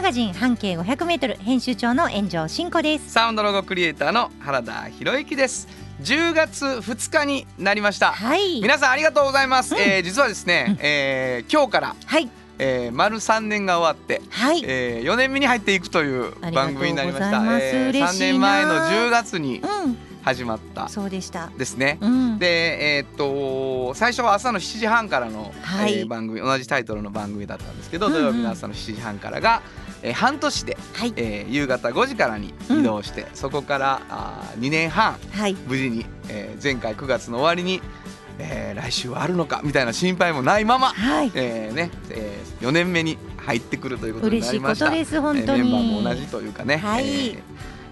マガジン半径500メートル編集長の炎上真子です。サウンドロゴクリエイターの原田博之です10月2日になりましたはい。皆さんありがとうございます、えー実はですね、えー今日から、はい。えー、丸3年が終わってはい。えー、4年目に入っていくという番組になりましたますえー3嬉しいな年前の10月にうん。始まったそうでした。ですね、うん。でえーっと最初は朝の7時半からの、はいえー番組同じタイトルの番組だったんですけど、うんうん土曜日の朝の7時半からが、えー半年で、はい。えー夕方5時からに移動して、そこからあ2年半はい。無事に、えー前回9月の終わりに、えー来週はあるのかみたいな心配もないまま、はい。えーねえー、4年目に入ってくるということに嬉しいなりました。ことです本当に。えーメンバーも同じというかね、はいえー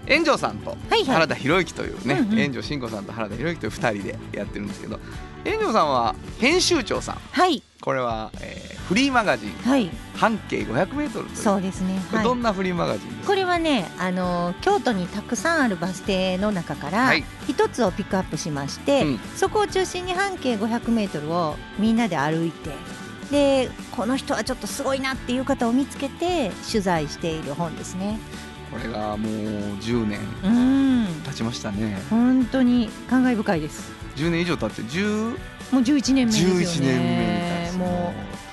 炎上さんとはいはい原田博之というね、うんうん炎上真子さんと原田博之という2人でやってるんですけど炎上さんは編集長さんはい。これは、えーフリーマガジンはい。半径 500m というそうですね。はいどんなフリーマガジンですか、これはね、あの京都にたくさんあるバス停の中からはい一つをピックアップしまして、うんそこを中心に半径500メートルをみんなで歩いて、でこの人はちょっとすごいなっていう方を見つけて取材している本ですね。これがもう10年うん、経ちましたね本当に感慨深いです。10年以上経って10もう11年目ですよね。11年目みたいですも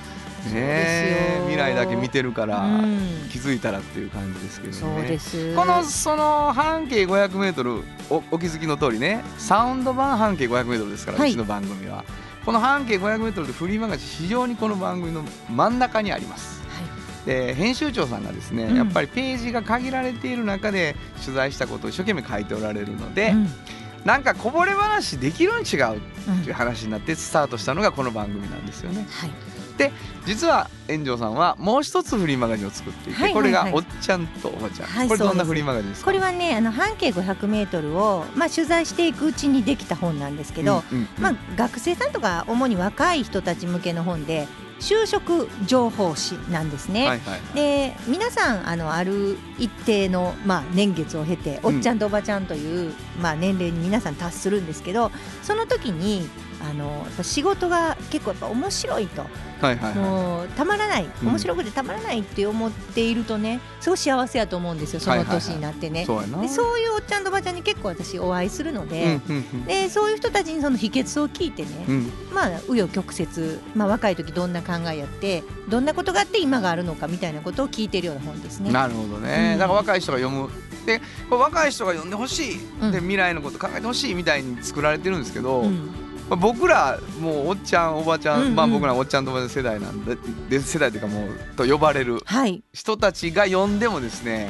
ねえ未来だけ見てるかう、ら、うん、気づいたらっていう感じですけどね。このその半径 500m おお気づきの通りねサウンド版半径 500m ですから、はい。うちの番組は。この半径 500m でフリーマガジン非常にこの番組の真ん中にあります。で編集長さんがですね、うん。やっぱりページが限られている中で取材したことを一生懸命書いておられるので、はい、うんなんかこぼれ話できるん違ううんっていう話になってスタートしたのがこの番組なんですよね。はい、実は炎上さんはもう一つフリーマガジンを作っていて、はいはいはい。これがおっちゃんとおばちゃん、はいこれどんなフリーマガジンですか？これはねあの半径500メートルをまあ取材していくうちにできた本なんですけど、うんうんうん。まあ学生さんとか主に若い人たち向けの本で就職情報誌なんですね。はいはいはいで皆さんあのある一定の、まあ、年月を経ておっちゃんとおばちゃんという、まあ、年齢に皆さん達するんですけどその時にあのやっぱ仕事が結構やっぱ面白いと。はいはいはい。もうたまらない。うん。面白くてたまらないって思っているとねすごい幸せやと思うんですよその年になってね。そうやな。でそういうおっちゃんとおばちゃんに結構私お会いするので,、うんうんでそういう人たちにその秘訣を聞いてね、うん。うんまあ紆余曲折、まあ、若い時どんな考えやってどんなことがあって今があるのかみたいなことを聞いてるような本ですね。なるほどね、うん。だから若い人が読む。でこれ若い人が読んでほしい、うん。で未来のこと考えてほしいみたいに作られてるんですけど、うんまあ、僕らもうおっちゃんおばちゃん、うんうん。まあ僕らおっちゃんとおばちゃん世代なんでで世代というかもうと呼ばれるはい、人たちが読んでもですね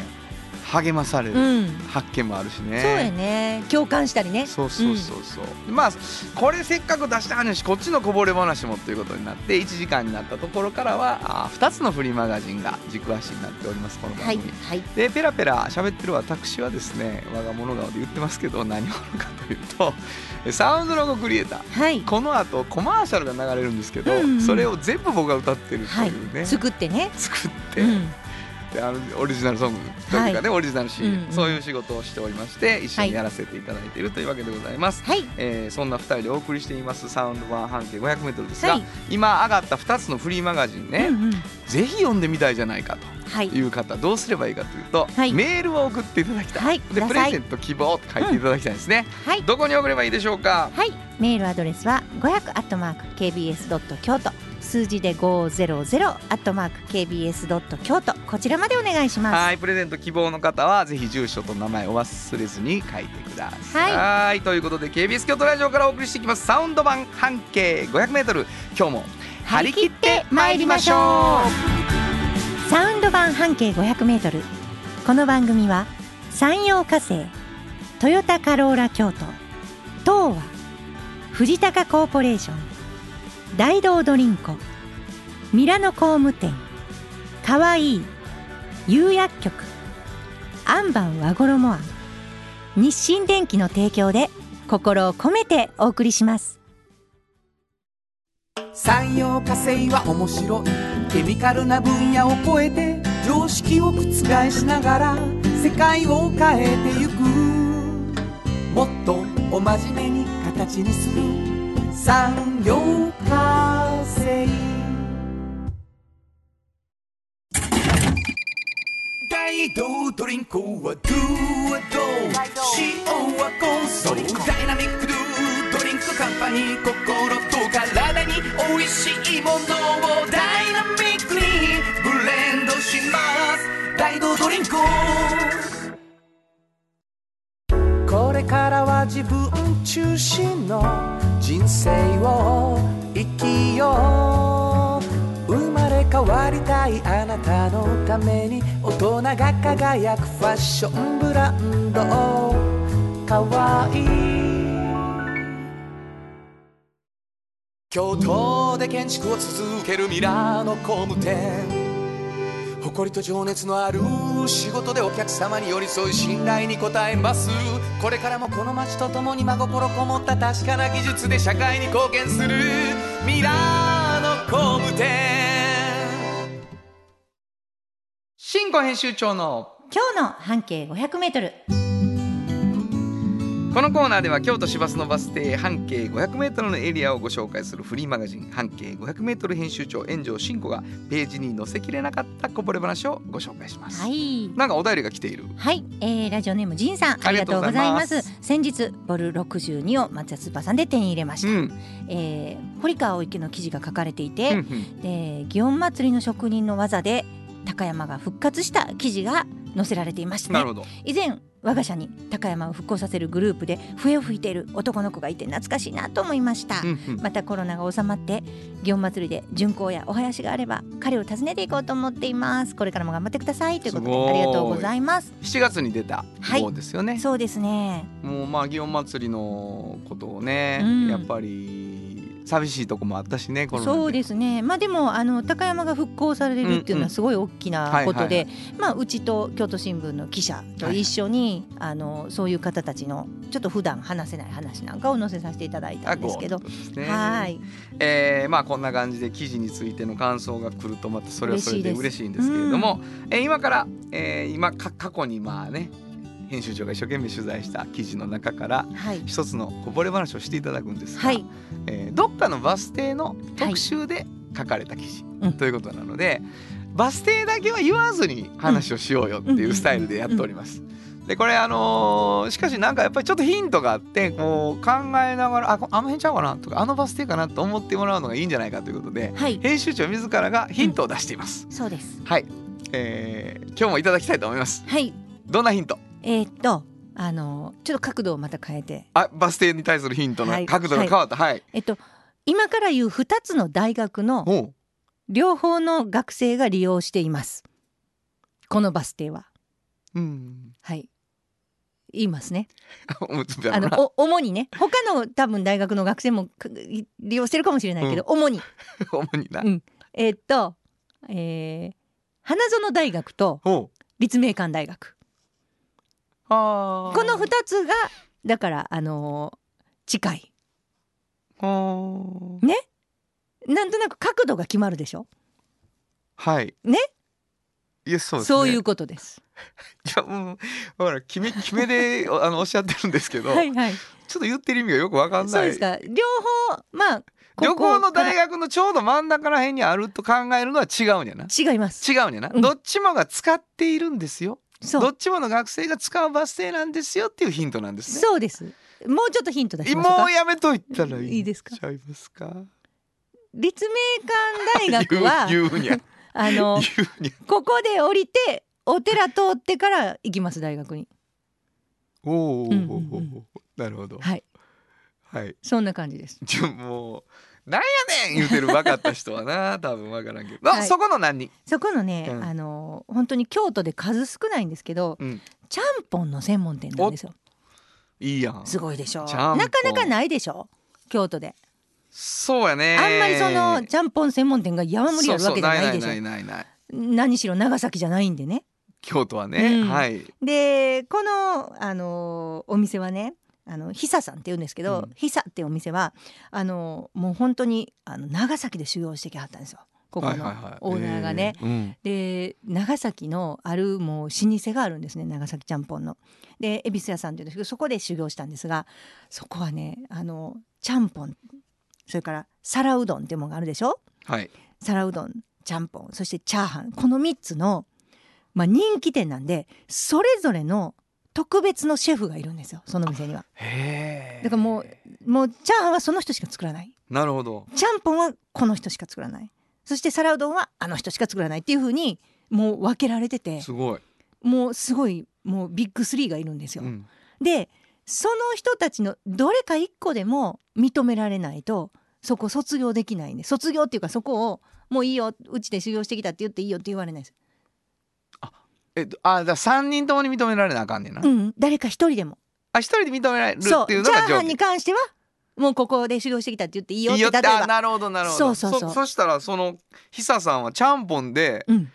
励まされる、うん、発見もあるしね。そうやね。共感したりね。そうそうそうそう、まあこれせっかく出した話こっちのこぼれ話もということになって1時間になったところからはあ2つのフリーマガジンが軸足になっておりますこの番はい組、はい。でペラペラ喋ってる私はですね我が物顔で言ってますけど何者かというとサウンドロゴクリエイター。はい。この後コマーシャルが流れるんですけど、うんうん。それを全部僕が歌ってるとはいいうね、作ってね。作って、うんであのオリジナルソングというかね、オリジナルシーン、うんうん。そういう仕事をしておりまして一緒にやらせていただいているというわけでございます、はい。えーそんな2人でお送りしていますサウンド版半径 500m ですが、はい。今上がった2つのフリーマガジンね、うんうん。ぜひ読んでみたいじゃないかはい。という方どうすればいいかというと、はい。メールを送っていただきたい、はい。でプレゼント希望って書いていただきたいですね、はい。どこに送ればいいでしょうか？はい、メールアドレスは500アットマーク KBS ドット京都数字で500アットマーク KBS ドット京都。こちらまでお願いします。はいプレゼント希望の方はぜひ住所と名前を忘れずに書いてください。はい。ということで KBS 京都ラジオからお送りしていきます。サウンド版半径 500m 今日も張り切ってまいりましょう。サウンド版半径500メートル。この番組は山陽火星トヨタカローラ京都東和藤高コーポレーション大道ドリンコ。ミラノ工務店。かわいい。釉薬局。アンバン和衣庵。日清電機の提供で心を込めてお送りします。産業化成は面白い。ケミカルな分野を超えて常識を覆しながら世界を変えてゆく。もっとお真面目に形にする。産業化成。大道ドリンクはドゥはド。塩はコンソーダイナミックドゥドリンクカンパニー心と体に美味しいものをダイナミックにブレンドします。大道ドリンク。これからは自分中心の人生を生きよう。生まれ変わりたいあなたのために大人が輝くファッションブランド。かわいい。京都で建築を続けるミラーの工務店。誇りと情熱のある仕事でお客様に寄り添い信頼に応えます。これからもこの街とともに真心こもった確かな技術で社会に貢献する。ミラーの工務店。新語編集長の今日の半径500メートルこのコーナーでは京都市バスのバス停半径 500m のエリアをご紹介するフリーマガジン半径 500m 編集長炎上真子がページに載せきれなかったこぼれ話をご紹介します、はい。なんかお便りが来ているはい、えー、ラジオネームジンさんありがとうございます。先日ボル62を松屋スーパーさんで手に入れました、うん。えー、堀川池の記事が書かれていて、うんうん。で祇園祭りの職人の技で高山が復活した記事が載せられていましたね。なるほど。以前我が社に高山を復興させるグループで笛を吹いている男の子がいて懐かしいなと思いました、うんうん。またコロナが収まって祇園祭りで巡行やお囃子があれば彼を訪ねていこうと思っています。これからも頑張ってください。ということでありがとうございます。7月に出たはい。方ですよね、そうですね。もうまあ祇園祭りのことをね、うん。やっぱり寂しいとこもあったしねそうですね。まあでもあの高山が復興されるっていうのはすごい大きなことでまあうちと京都新聞の記者と一緒に、あのそういう方たちのちょっと普段話せない話なんかを載せさせていただいたんですけど。はい。えーまあこんな感じで記事についての感想が来るとまたそれはそれで嬉嬉しいんですけれども、えー今から、えー今か過去にまあね編集長が一生懸命取材した記事の中からはい。一つのこぼれ話をしていただくんですが、はい。えーどっかのバス停の特集で書かれた記事、うん。ということなのでバス停だけは言わずに話をしようよっていうスタイルでやっております。でこれあのーしかしなんかやっぱりちょっとヒントがあってこう考えながらあこあの辺ちゃうかなとかあのバス停かなと思ってもらうのがいいんじゃないかということではい。編集長自らがヒントを出しています。そうです。はい、えー今日もいただきたいと思います。はい。どんなヒント？えーっとあのちょっと角度をまた変えて。あバス停に対するヒントのはい。角度が変わった。はい。えっと今から言う2つの大学の両方の学生が利用しています。このバス停は。うん。はい。言いますね。あの主にね。他の多分大学の学生もか利用してるかもしれないけど、主に。主にな。うん。えーっと、えー花園大学と立命館大学この2つがだからあのー近いあーなんとなく角度が決まるでしょ？はい。ね？いやそうですね。そういうことです。いやうんほら決め決めであのおっしゃってるんですけど、はいはい。ちょっと言ってる意味がよくわかんない。そうですか。両方まあ旅行の大学学のちょうど真ん中ら辺にあると考えるのは違うんやな。違います。違うんやな、うんどっちもが使っているんですよ。どっちもの学生が使うバス停なんですよっていうヒントなんですね。そうです。もうちょっとヒント出しましょうかもう。やめといたらいいですか？ちゃいますか？立命館大学はあの。ここで降りてお寺通ってから行きます大学に。おお、うんうんうんなるほど。はい。はい。そんな感じです。ちょもうなんやねん言うてる分かった人はな 多分分からんけど、あはい。そこの何？に、そこのね、うん。あの本当に京都で数少ないんですけど、うん、ちゃんぽんの専門店なんですよ。いいやん。すごいでしょ。なかなかないでしょ京都で、そうやね。あんまりそのちゃんぽん専門店が山盛りあるわけじゃないでしょ。何しろ長崎じゃないんでね。京都はね、うん。はい。でこの、あのお店はねあの久さんって言うんですけど、うん。久ってお店はあのもう本当にあの長崎で修行してきはったんですよ。ここのオーナーがね。で長崎のあるもう老舗があるんですね長崎ちゃんぽんの。で恵比寿屋さんっていうんですけどそこで修行したんですがそこはねあのちゃんぽんそれから皿うどんっていうものがあるでしょ？はい。皿うどんちゃんぽんそしてチャーハンこの3つの、まあ、人気店なんでそれぞれの特別のシェフがいるんですよその店には。へえだからもうもうチャーハンはその人しか作らない。なるほど。ちゃんぽんはこの人しか作らない。そして皿うどんはあの人しか作らないっていう風にもう分けられてて。すごい、もうすごいもうビッグスリーがいるんですよ。うん。でその人たちのどれか一個でも認められないとそこ卒業できないんで卒業っていうかそこをもういいようちで修行してきたって言っていいよって言われないです。えっとあだ3人ともに認められなあかんねんな、うん、誰か一人でも。あ一人で認められるっていうチャーハンに関してはもうここで修行してきたって言っていいよって例えば。あなるほどなるほど。そうそうそう。そしたらその久さんはちゃんぽんでうん、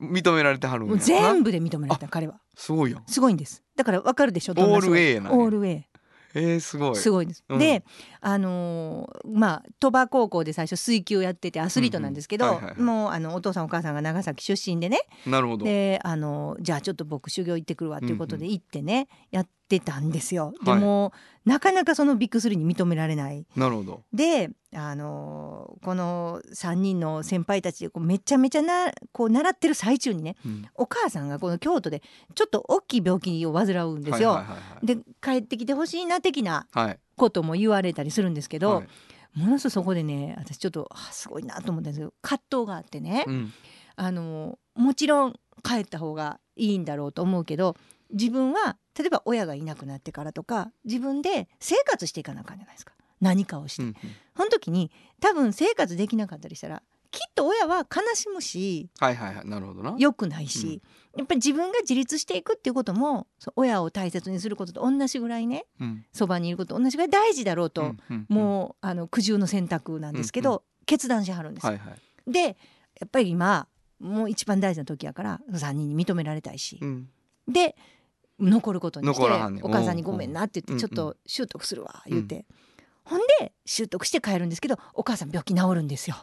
認められてはるん全部で認められた彼は。すごいよすごいんです。だからわかるでしょオール A なんや。オール A えー、すごい。すごいです。うん。であのーまあ鳥羽高校で最初水球やっててアスリートなんですけど、もうあのお父さんお母さんが長崎出身でねなるほど。であのじゃあちょっと僕修行行ってくるわということで行ってね、やってたんですよ。ではい。も、なかなかそのビッグスリーに認められない。なるほど。であのこの3人の先輩たちでこうめちゃめちゃなこう習ってる最中にねうん。お母さんがこの京都でちょっと大きい病気を患うんですよ。はいはいはいで帰ってきてほしいな的なはいはいことも言われたりするんですけど、はい。ものすごくそこでね私ちょっとあすごいなと思ったんですけど葛藤があってね、うん。あのもちろん帰った方がいいんだろうと思うけど自分は例えば親がいなくなってからとか自分で生活していかなあかんじゃないですか。何かをして、うんうん。その時に多分生活できなかったりしたらきっと親は悲しむしはいはいはいなるほどな。良くないし、やっぱり自分が自立していくっていうことも親を大切にすることと同じぐらいねうん。そばにいることと同じぐらい大事だろうと、うんうんもうあの苦渋の選択なんですけど、うん決断しはるんですよ。はいはい。でやっぱり今もう一番大事な時やから3人に認められたいし、うん。で残ることにしてお母さんに「ごめんな」って言うんってちょっと習得するわ言って、ほんで習得して帰るんですけどお母さん病気治るんですよ。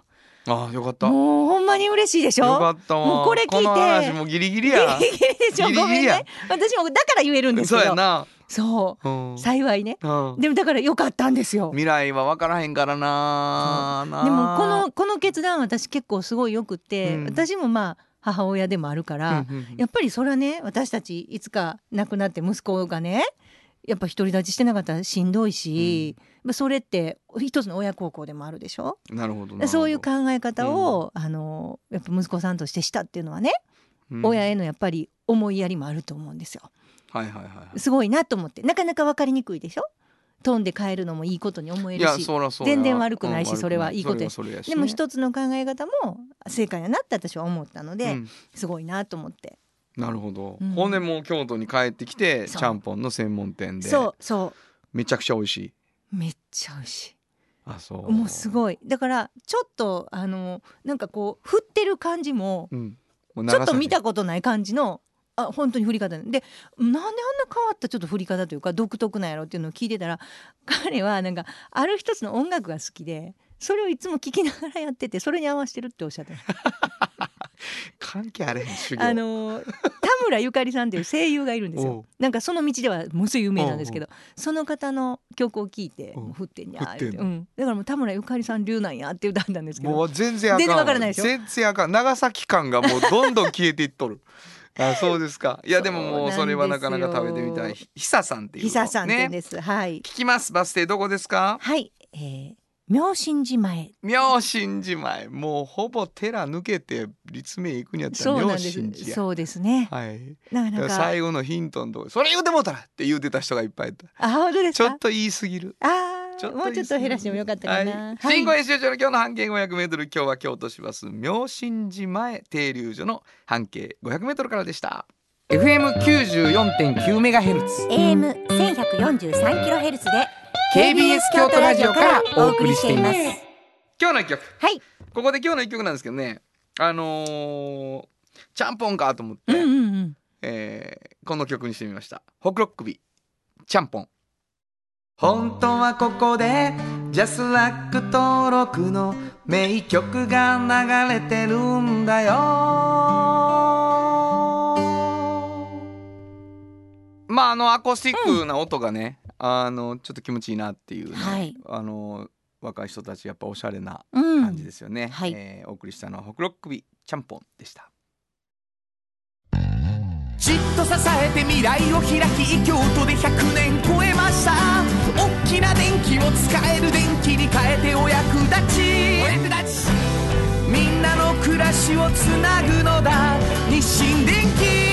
ああよかった。よもうほんまに嬉しいでしょ？かったわ。もうこれ聞いて。話もギリギリや。ギリギリでしょ？ごめんね。私もだから言えるんですけど。そうやな。そう。うん。幸いね。うん。でもだからよかったんですよ。未来は分からへんからななでもこのこの決断私結構すごいよくって、うん。私もまあ母親でもあるから、やっぱりそれはね私たちいつか亡くなって息子がねやっぱ独り立ちしてなかったらしんどいし、まあそれって一つの親孝行でもあるでしょ？なるほどなるほど。そういう考え方を、あのやっぱ息子さんとしてしたっていうのはね、うん。親へのやっぱり思いやりもあると思うんですよ。はいはいはいはい。すごいなと思って。なかなか分かりにくいでしょ？飛んで帰るのもいいことに思えるし全然悪くないしうんそれはい。いことやそれはそれやしね。でも一つの考え方も正解やなって私は思ったので、うん。すごいなと思ってなるほど、うん。もう京都に帰ってきてちゃんぽんの専門店で。そうそめちゃくちゃ美味しい。うめっちゃ美味しい。あそう。もうすごい。だからちょっとあのなんかこう振ってる感じもうん、もうちょっと見たことない感じのあ本当に振り方。でなんであんな変わったちょっと振り方というか独特なんやろっていうのを聞いてたら彼はなんかある一つの音楽が好きでそれをいつも聴きながらやっててそれに合わせてるっておっしゃってました関係あれへん修行。あのー田村ゆかりさんっていう声優がいるんですおよなんかその道ではものすごい有名なんですけどその方の曲を聴いてもう振ってんやー振ってうん、だからもう田村ゆかりさん流なんやって歌ったんですけどもう全然あかん。全然わからないでしょ。全然あかん。長崎感がもうどんどん消えていっとる。あそうですか。いやでももうそれはなかなか食べてみたい。ひ久さんっていう久さんって言うんねです、はい。聞きます。バス停どこですか？はい、えー、妙心寺前。妙心寺前。もうほぼ寺抜けて立命行くにあったら妙心寺そうですね。はい。なかなか。最後のヒントのとこそれ言うてもうたらって言うてた人がいっぱいいた。あ本当ですか？ちょっと言い過ぎる。あちょっとーもうちょっと減らしてもよかったかな、はい、はい。新語編集長の今日の半径500メートル。今日は京都市バス妙心寺前停留所の半径500メートルからでした。FM94.9 メガヘルツ。AM 千百四十三キロヘルツで KBS 京都ラジオからお送りしています。は今日の一曲。い。ここで今日の一曲なんですけどね。あのー、ちゃんぽんかと思って、うんうんうん。えーこの曲にしてみました「ホクロックビちゃんぽん」本当はここでジャスラック登録の名曲が流れてるんだよ。まああのアコースティックな音がね、あのちょっと気持ちいいなっていうね、はい。あの若い人たちやっぱおしゃれなうん。感じですよね、はい。えーお送りしたのはホクロックビちゃんぽんでした。じっと支えて未来を開き京都で100年超えました。大きな電気を使える電気に変えてお役立ち。お役立ち。みんなの暮らしをつなぐのだ。日清電気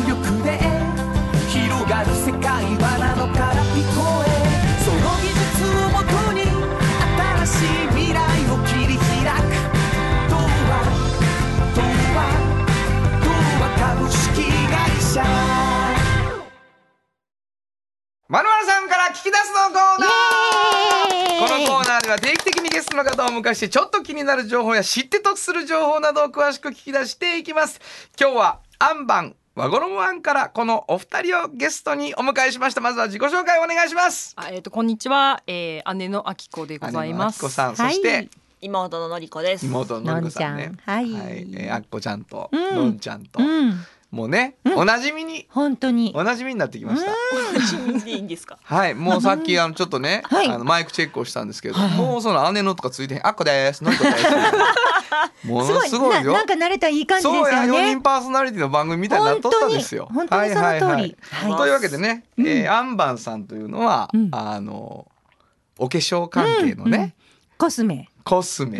のコーナー。このコーナーでは定期的にゲストの方をお迎えしてちょっと気になる情報や知って得する情報などを詳しく聞き出していきます。今日はアンバン和衣アンからこのお二人をゲストにお迎えしました。まずは自己紹介お願いします。あえっ、とこんにちは、えー、姉のあきこでございます。姉のあきこさんそはい。して妹ののりこです。妹ののりこさんね。のんちゃん。はい。えーあっこちゃんとうん。のんちゃんと。うんもうねおなじみに。本当に。おなじみになってきました。でいいん。ですか。はい、もうさっきあのちょっとね、はい。あのマイクチェックをしたんですけど、はい。はいもうその姉のとかついてへん、あっこです、のりこです。ものすごいよ。なな。んか慣れたいい感じですそうや、よ4ね人パーソナリティの番組みたいになっとったんですよ。本当に本当にその通り。はいはいはい。はい。というわけでね、えーアンバンさんというのは、うん。あのお化粧関係のね、コスメ。コスメ。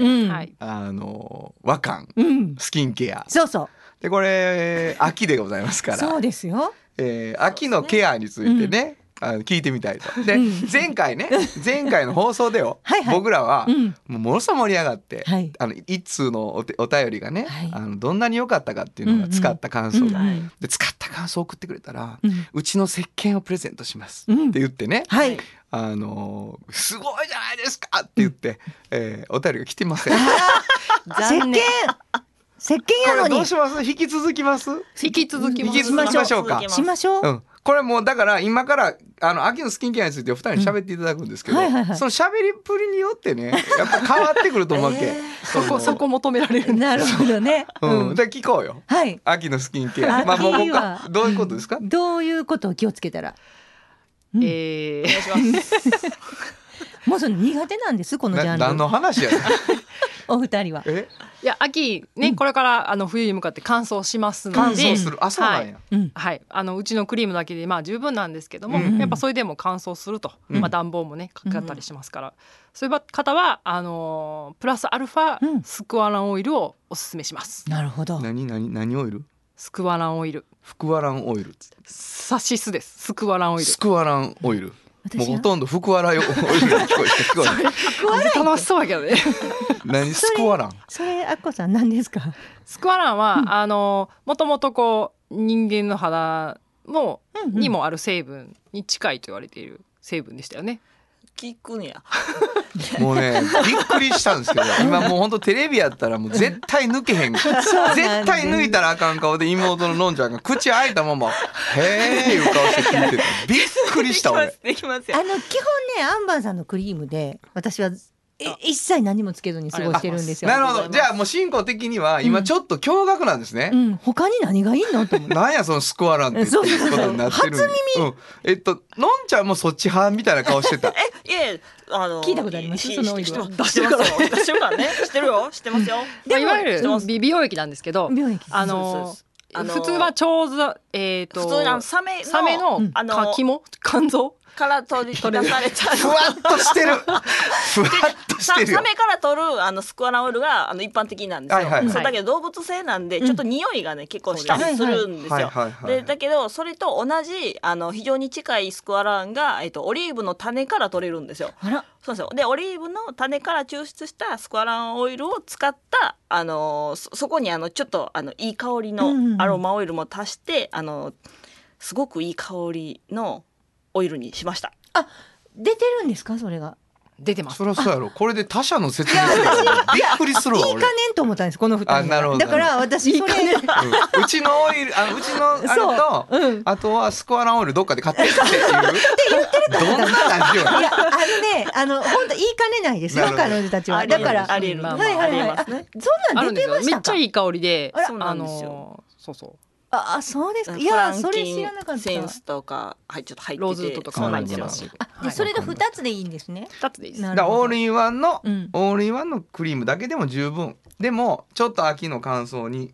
あの和漢、うん。スキンケア。そうそうでこれ秋でございますから。そうですよ。えー秋のケアについてね、あの聞いてみたいと。で、うん。前回ね 前回の放送でよはいはい。僕らは、うん。もうものすごい盛り上がって、はい。あの一通のおてお便りがね、はい。あのどんなに良かったかっていうのが使った感想が、うんうんで使った感想を送ってくれたら、ううんちの石鹸をプレゼントします、うんって言ってね、はい。あのーすごいじゃないですかって言って、えーお便りが来てません。こ 石鹸石鹸やのに。れどうします？引き続きます？引き続きます。引き続きましょうか。しましょう、うん、これもうだから今からあの秋のスキンケアについてお二人に喋っていただくんですけど、うんはいはいはい。その喋りっぷりによってねやっぱ変わってくると思うわけ、そこそこ求められるなるほどね、うん。うん。で聞こうよ。はい。秋のスキンケア。秋まあもうここは。かどういうことですか、どういうことを気をつけたら。うん。えお願いします。もうその苦手なんですこのジャンル。な何の話やねん。お二人は。え？ー、いや秋ね、これからあの冬に向かって乾燥しますので。乾燥する。あそうなんや、うん。はい、あのうちのクリームだけでまあ十分なんですけども、うん。やっぱそれでも乾燥すると、うん。まあ暖房もねかかったりしますから、そういう方はあのープラスアルファ、うん。スクワランオイルをおすすめします。なるほど。何何何オイル？スクワランオイル、フクワランオイルサシスです。スクワランオイル。ス。クワランオイルもうほとんどフクワラオイルに聞こえて聞こえて。楽しそうやけどね。何スクワランそれあっこさん何ですか？スクワランは、あのもともとこう人間の肌のうんうん。にもある成分に近いと言われている成分でしたよね。聞くんや。もうね びっくりしたんですけど今もう本当テレビやったらもう絶対抜けへん絶対抜いたらあかん顔で妹ののんちゃんが口開いたまま「へえ」いう顔して聞いてたびっくりした俺。できますよ。あの基本ねアンバンさんのクリームで私はえ一切何もつけずに過ごしてるんですよ。なるほど。じゃあもう進行的には今ちょっと驚愕なんですね。う。ん。他に何がいいの？と思って なんやそのスクワランって。ことになってる。んでうん、えっとのんちゃんもそっち派みたいな顔してた？え、いえ、あの。聞いたことあります？しそのオイルは。知ってますよ。知ってるからね。知ってるよ。知ってますよ。まあ、い。わゆる美美容液なんですけど、美容液。あそうの普通は腸座えっ、と普通のサメのサメのうん。あのか肝？肝臓？から取り出されたふわっとしてる。ふわっとさしてるよ。サメから取るあのスクワランオイルがあの一般的なんですよ、はいはいはい。そうだけど動物性なんでちょっと匂いがね、結構したりするんですよ、でだけどそれと同じあの非常に近いスクワランが、えっと、オリーブの種から取れるんですよ。あら。そうですよ。でオリーブの種から抽出したスクワランオイルを使ったあのそそこにあのちょっとあのいい香りうんうんうん。のアロマオイルも足して、あのすごくいい香りのオイルにしました。出てるんですか？それが。出てます。そりゃそうやろ。これで他社の説明するの。びっくりするわ俺。いいかねんと思ったんですこの二人あなるほど。だから私それうん。うちのオイルあのうちのあれと、う。ん。あとはスコアランオイルどっかで買ってっていう。どんなラジオやいやあのねあの本当言いかねないですよ彼女たちは。だから。ありえる、まあまあはいはいはい。あありえますね。そんなん出てましたか？めっちゃいい香りであら。そうなんですよ。のそうそうああそうですか。いやそれ知らなかった。センスとかはいちょっと入っててローズウッドとか入ってますしですよ。あでそれで二つでいいんですね。二つでいいです。なだからオールインワンの、うん。オールインワンのクリームだけでも十分。でもちょっと秋の乾燥に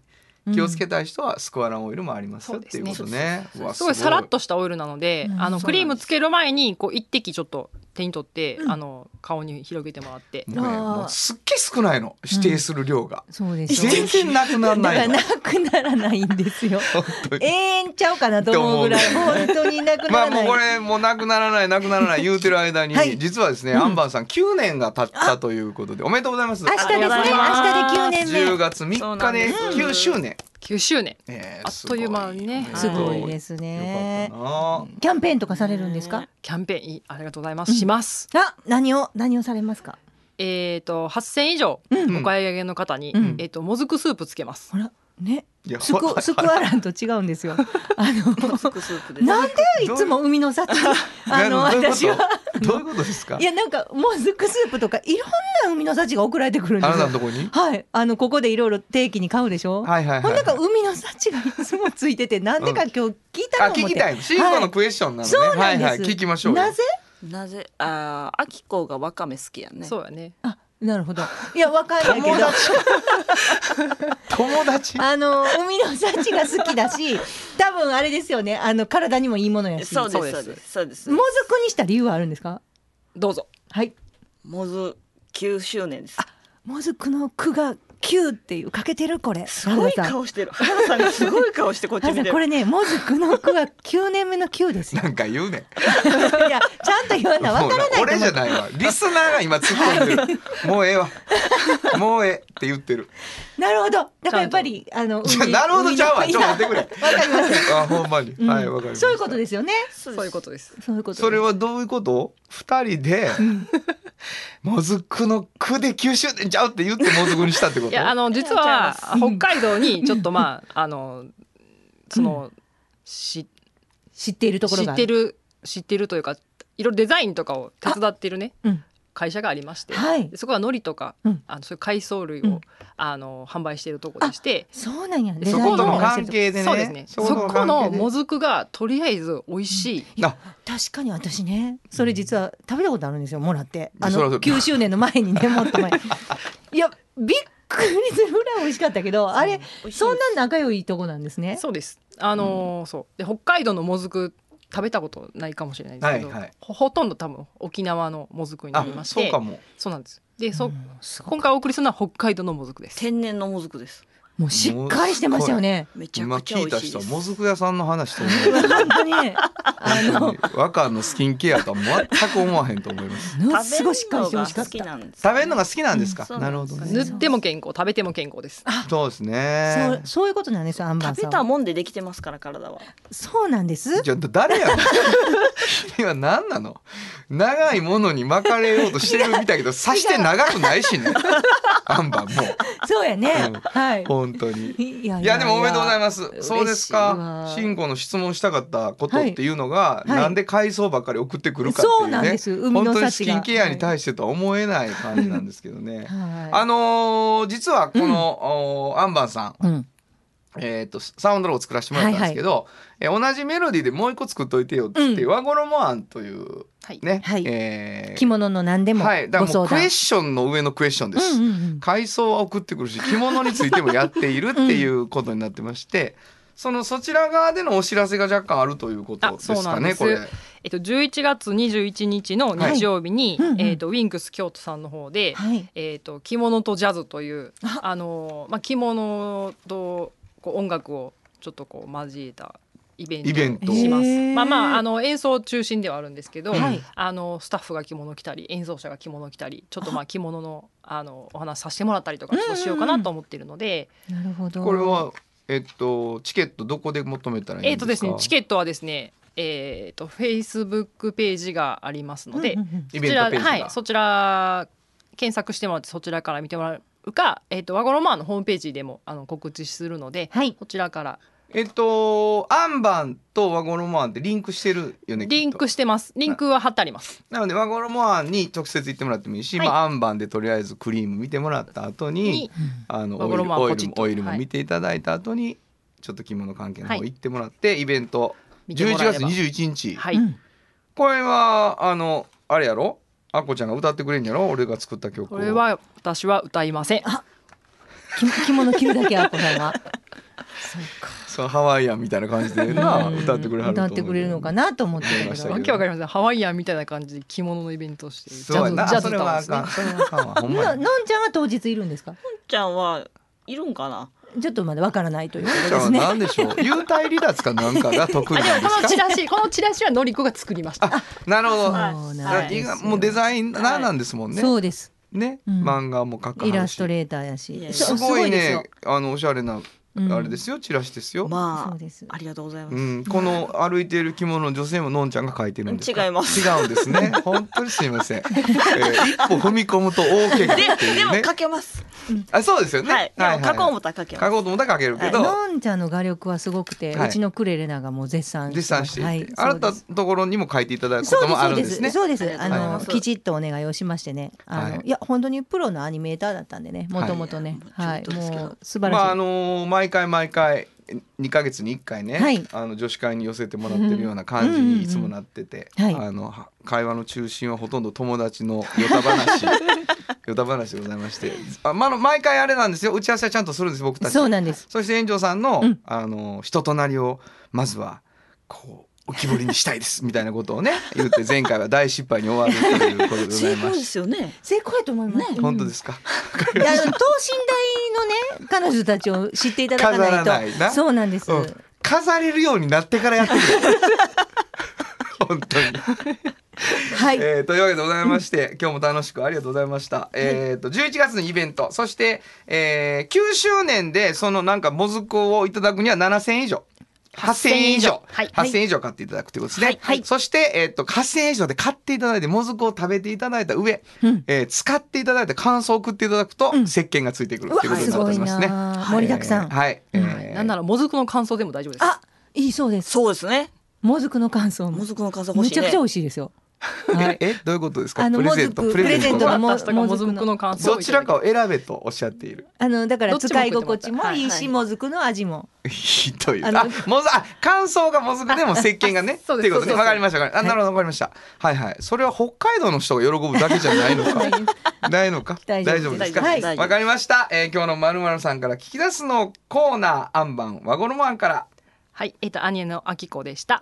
気をつけたい人はスクワランオイルもありますよっていうことね。すごい。さらっとしたオイルなので、うん。あのクリームつける前にこう一滴ちょっと手に取って、うん。あの顔に広げてもらって、もうねもうすっげえ少ないの指定する量が、そうです。よ全然なくならないの。なくならないんですよ。永遠ちゃうかなと思うぐらい。本当になくならない。まあもうこれもうなくならないなくならない 言うてる間に、はい実はですね、うん。アンバーさん9年が経ったということでおめでとうございます。明日ですね。明日で9年目。10月3日で9周年、9周年。えあっという間にね。すごいはですよねかったな。キャンペーンとかされるんですか？キャンペーンいい。ありがとうございます、します。あ何を何をされますか？えっ、と8000以上うん。お買い上げの方に、うん。えっ、ともずくスープつけます、ほらねいやスクスクワランと違うんですよ あの。なんでいつも海の幸あの私はどういうことですかいやなんかもずくスープとかいろんな海の幸が送られてくるんであすよなたのとこにはいあのここでいろいろ定期に買うでしょはいはいはいほんなんか海の幸がいつもついててなんでか今日聞いたあの思って聞きたいシンコのクエスチョンなのね、そうなんです、はいはい聞きましょうよなぜなぜあーアキコがわかめ好きやね。そうやねあなるほど。いやわかんないけど。友達。あの海の幸が好きだし 多分あれですよね。あの体にもいいものやし。そうですそううです。すそうです。もずくにした理由はあるんですか？どうぞ。はい。もず9周年です。もずくの句が九っていうかけてるこれ。すごい顔してる。原田さんがすごい顔してこっち見てる。れねもずくの句が九年目の九ですよ。なんか言うね。いやちゃんと言わなわからない俺じゃないわ。リスナーが今突っ込んでる。もうええわ。もうええ。って言ってる。なるほど。だからやっぱりあのなるほどちゃうわ。海ちょっと待ってくれ。わかります。あほんまに、うん。はいわかりました。そういうことですよね。そそういうことです。そういうことそれはどういうこと？二人で もずくの句で九州年ちゃうって言ってもずくにしたってこと？いやあの実は北海道にちょっとまあ あのその、し知っているところ知があってる知ってるというかいろいろデザインとかを手伝ってるねうん。会社がありまして、はい。でそこは海苔とか、うん。あのそういう海藻類を、うん。あの販売しているところでしてそうなんやそことの関係でねそうですね。そこのもずくがとりあえず美味しい、あ。確かに私ねそれ実は食べたことあるんですよもらって。あのそらそう。9周年の前にねもっと前。に いやびっくりするぐらい美味しかったけどあれそんな仲良いとこなんですね。そうです。あのーそう。で北海道のもずく食べたことないかもしれないですけど、はいはい。ほほとんど多分沖縄のもずくになありましてそうかも。そうなんです。でそ、うん。今回お送りするのは北海道のもずくです。天然のもずくです。もうしっかりしてましたよね。めちゃ今くちゃ美聞いた味しいです。人はもずく屋さんの話と思う。本当に。ねあの。若のスキンケアとは全く思わへんと思います。すごいしっかりして美味しかっ食べるのが好きたなんです。食べるのが好きなんです。か、うんなるほどね。塗っても健康食べても健康です。そうですそうねそういうことなんですよアンバー食べさんは。たもんでできてますから体は。そうなんです。じゃあ誰やの 今何なの？長いものに巻かれようとしてるみたいだけど刺して長くないしね。アンバンも。そうやね。うん。はい本当に。いやでもおめでとうございまます。そうですか。慎吾の質問したかったことっていうのが、はい。なんで海藻ばっかり送ってくるかっていうねそうなんです。本当にスキンケアに対してとは思えない感じなんですけどね、はい。あのー実はこの、おアンバンさんうん。えー、とサウンドロゴを作らせてもらったんですけど、えー同じメロディーでもう一個作っといてよっつって、うん。和衣案というはいね、はい。えー。着物の何でもはい、だからもうクエスチョンの上のクエスチョンです。うんうんうん。は送ってくるし着物についてもやっているっていうことになってまして そのそちら側でのお知らせが若干あるということですかんです。ねこれ。えっと、11月21日の日曜日に、はいうんうん。えっと、ウィンクス京都さんの方で、はい。えっと、着物とジャズというああの、まあ、着物とこう音楽をちょっとこう交えたイベント。イベント。をします。まあまああの演奏中心ではあるんですけど、はい。あのスタッフが着物着たり演奏者が着物着たりちょっとまあ着物のあのお話させてもらったりとかちょっとしようかなと思っているので、なるほど。これはえっとチケットどこで求めたらいいえっ、とですねチケッットはですねえっ、とフェイスブックページがありますので、うんうんうん。イベントページが。はい、そちら検索してもらってそちらから見てもらうか、えっとワゴロマーのホームページでもあの告知するので、はい。こちらからえっとアンバンとワゴロモアンってリンクしてるよねリンクしてます。リンクは貼ってあります。なのでワゴロモアンに直接行ってもらってもいいし、はい。まあ、アンバンでとりあえずクリーム見てもらった後ににあのオイルオイルもオイルもはい。見ていただいた後にちょっと着物関係のはい。方行ってもらって、イベント。11見てもらえれば。月21日、はい、うん。これはあのあれやろ？あこちゃんが歌ってくれんやろ？俺が作った曲を。これは私は歌いません。き 着物着るだけあこさんは そうハワイアンみたいな感じでなうん。歌ってくれはると思う歌ってくれるのかなと思ってたけど。思いましたけわけわかりません。ハワイアンみたいな感じで着物のイベントをしてジそうやな。ャズジャズ歌うん。ですね。のんちゃんは当日いるんですか？ちゃんはいるんかな？ちょっとまだわからないというこじゃあとですね。何でしょう？幽体離脱かなんかが得意あでもこのなんですか チラシこのチラシはのりこが作りました。なるほど。そうはいもうデザイナーなんですもんね。そうです。ね、うん。漫画も描かはるしイラストレーターやし。すごいね。あのおしゃれなうんあれですよ、チラシですよ。まあそうです。ありがとうございます、うん、この歩いている着物の女性ものんちゃんが描いてるんですか？違います。違うんですね。本当にすみません。えー一歩踏み込むと大怪我でっていうね。でもかけます。あ、そうですよね。はい。でも書こう思ったら書けます。書こうと思ったら書けるけど。のんちゃんの画力はすごくて、はい。うちのクレレナがもう絶賛絶賛してはい、あなたところにも書いていただくこともあるんですね。そうです。あの、きちっとお願いをしましてね。あの、はい。い、や本当にプロのアニメーターだったんでね。もともとね。はい、もう素晴らしい、まああのー毎回毎回2ヶ月に1回ね、はい。あの女子会に寄せてもらってるような感じにいつもなってて、うんうんうんあのは会話の中心はほとんど友達の ヨタ話ヨタ話でございましてあ、まの、毎回あれなんですよ。打ち合わせはちゃんとするんです僕たち。そうなんです。そして園長さんの,、うん。あの人となりをまずはこう浮き彫りにしたいですみたいなことをね言って前回は大失敗に終わるということでござ成功でいます。すよね成功やと思います、うん本当ですか？いや等身大のね彼女たちを知っていただかないと飾らないなそうなんです、うん飾れるようになってからやってくれ。本当に。はい、えーというわけでございまして、今日も楽しくありがとうございました。えっ、と11月のイベント、そして、えー、9周年でそのなんかもずくをいただくには7000円以上。8000円以上、はい。8000円以上買っていただくということですね。はい。はい。そして、えっ、と、8000円以上で買っていただいて、もずくを食べていただいた上、うん。えー使っていただいて感想を送っていただくと、うん。石鹸がついてくるということになりますね。すごいな。盛りだくさん。えーはい。えー。はいなんならもずくの感想でも大丈夫です。あいいそうです。そうですね。もずくの感想も。もずくの数欲しいね。めちゃくちゃ美味しいですよはい え、どういうことですか？あのプレゼント、プレゼントのもずくの感想をどちらかを選べとおっしゃっている。あのだから使い心地もいいし、もずくの味もひどい。あのあ、もず、あ、感想がもずくでも石鹸がね。そうですっていうことね。そうですわかりました。わかりましたあ、なるほど、わかりました。はいはい。それは北海道の人が喜ぶだけじゃないのか？ないのか？大丈夫です大丈夫ですか？わかりました。えー今日のまるまるさんから聞き出すのコーナー、アンバン、和衣案から。はい、えっ、と兄のあきこでした。